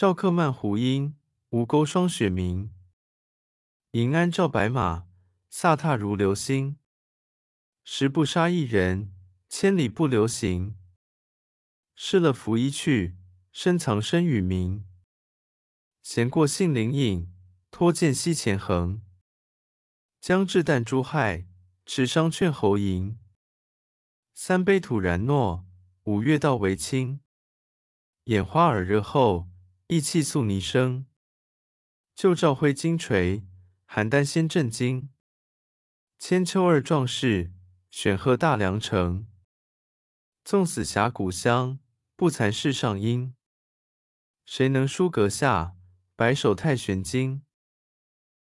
赵客漫胡缨，吴钩霜雪明。银鞍照白马，飒沓如流星。十步杀一人，千里不留行。失了拂衣去，深藏身与名。闲过杏林隐，脱剑西前横。将至旦珠害，持觞劝侯嬴。三杯吐然诺，五岳道为轻。眼花耳热后，意气肃泥声。旧照挥金锤，邯郸先震惊。千秋二壮士，选贺大梁城。纵死峡谷乡，不惭世上英。谁能书阁下，白首太玄经？